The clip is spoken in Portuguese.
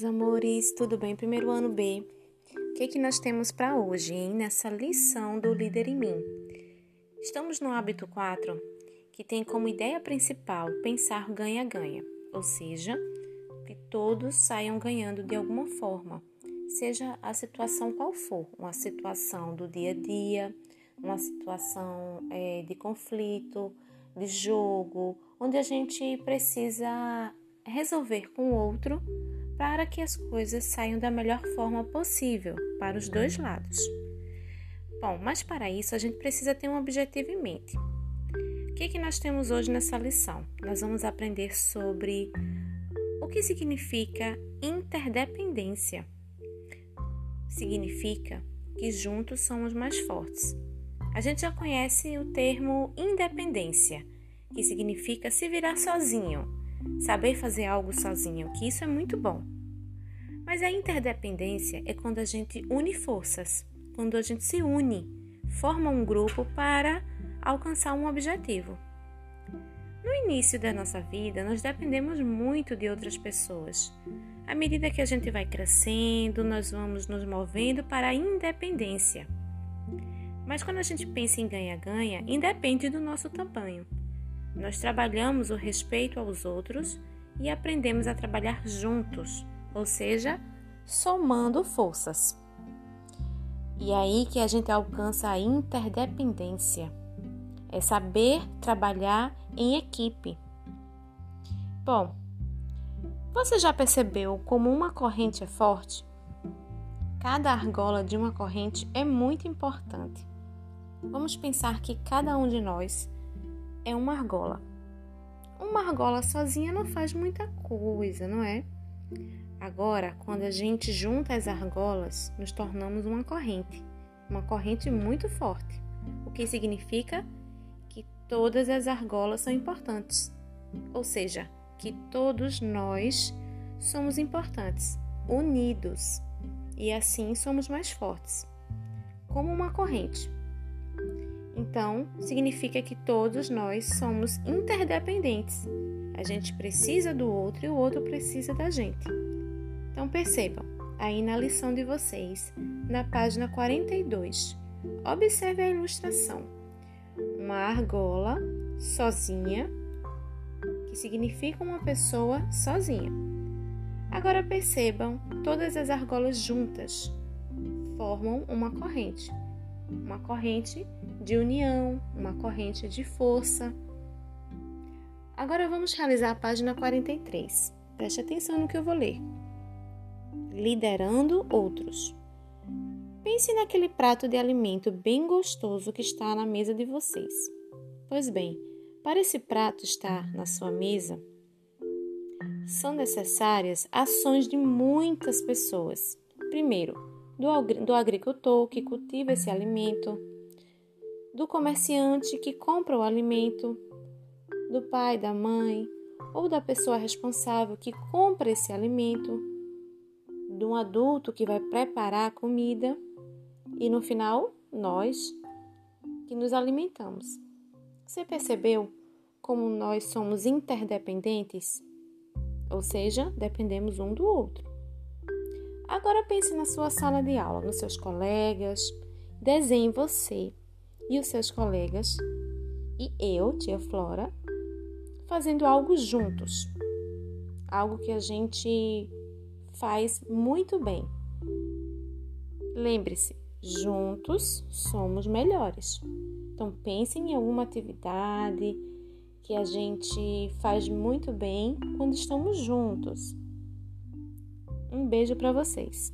meus amores, tudo bem? Primeiro ano B. O que, é que nós temos para hoje, hein? Nessa lição do Líder em Mim. Estamos no hábito 4, que tem como ideia principal pensar ganha-ganha, ou seja, que todos saiam ganhando de alguma forma, seja a situação qual for, uma situação do dia a dia, uma situação é, de conflito, de jogo, onde a gente precisa resolver com o outro para que as coisas saiam da melhor forma possível para os dois lados. Bom, mas para isso a gente precisa ter um objetivo em mente. O que, que nós temos hoje nessa lição? Nós vamos aprender sobre o que significa interdependência. Significa que juntos somos mais fortes. A gente já conhece o termo independência, que significa se virar sozinho, saber fazer algo sozinho, que isso é muito bom. Mas a interdependência é quando a gente une forças, quando a gente se une, forma um grupo para alcançar um objetivo. No início da nossa vida, nós dependemos muito de outras pessoas. À medida que a gente vai crescendo, nós vamos nos movendo para a independência. Mas quando a gente pensa em ganha-ganha, independe do nosso tamanho. Nós trabalhamos o respeito aos outros e aprendemos a trabalhar juntos, ou seja, somando forças. E é aí que a gente alcança a interdependência. É saber trabalhar em equipe. Bom, você já percebeu como uma corrente é forte? Cada argola de uma corrente é muito importante. Vamos pensar que cada um de nós é uma argola. Uma argola sozinha não faz muita coisa, não é? Agora, quando a gente junta as argolas, nos tornamos uma corrente, uma corrente muito forte. O que significa que todas as argolas são importantes, ou seja, que todos nós somos importantes, unidos, e assim somos mais fortes. Como uma corrente. Então, significa que todos nós somos interdependentes. A gente precisa do outro e o outro precisa da gente. Então, percebam, aí na lição de vocês, na página 42, observe a ilustração. Uma argola sozinha, que significa uma pessoa sozinha. Agora percebam, todas as argolas juntas formam uma corrente uma corrente de união, uma corrente de força. Agora vamos realizar a página 43. Preste atenção no que eu vou ler. Liderando outros. Pense naquele prato de alimento bem gostoso que está na mesa de vocês. Pois bem, para esse prato estar na sua mesa, são necessárias ações de muitas pessoas. Primeiro, do, do agricultor que cultiva esse alimento, do comerciante que compra o alimento, do pai, da mãe ou da pessoa responsável que compra esse alimento, de um adulto que vai preparar a comida e no final, nós que nos alimentamos. Você percebeu como nós somos interdependentes? Ou seja, dependemos um do outro. Agora pense na sua sala de aula, nos seus colegas. Desenhe você e os seus colegas e eu, tia Flora, fazendo algo juntos. Algo que a gente faz muito bem. Lembre-se, juntos somos melhores. Então pense em alguma atividade que a gente faz muito bem quando estamos juntos. Um beijo para vocês.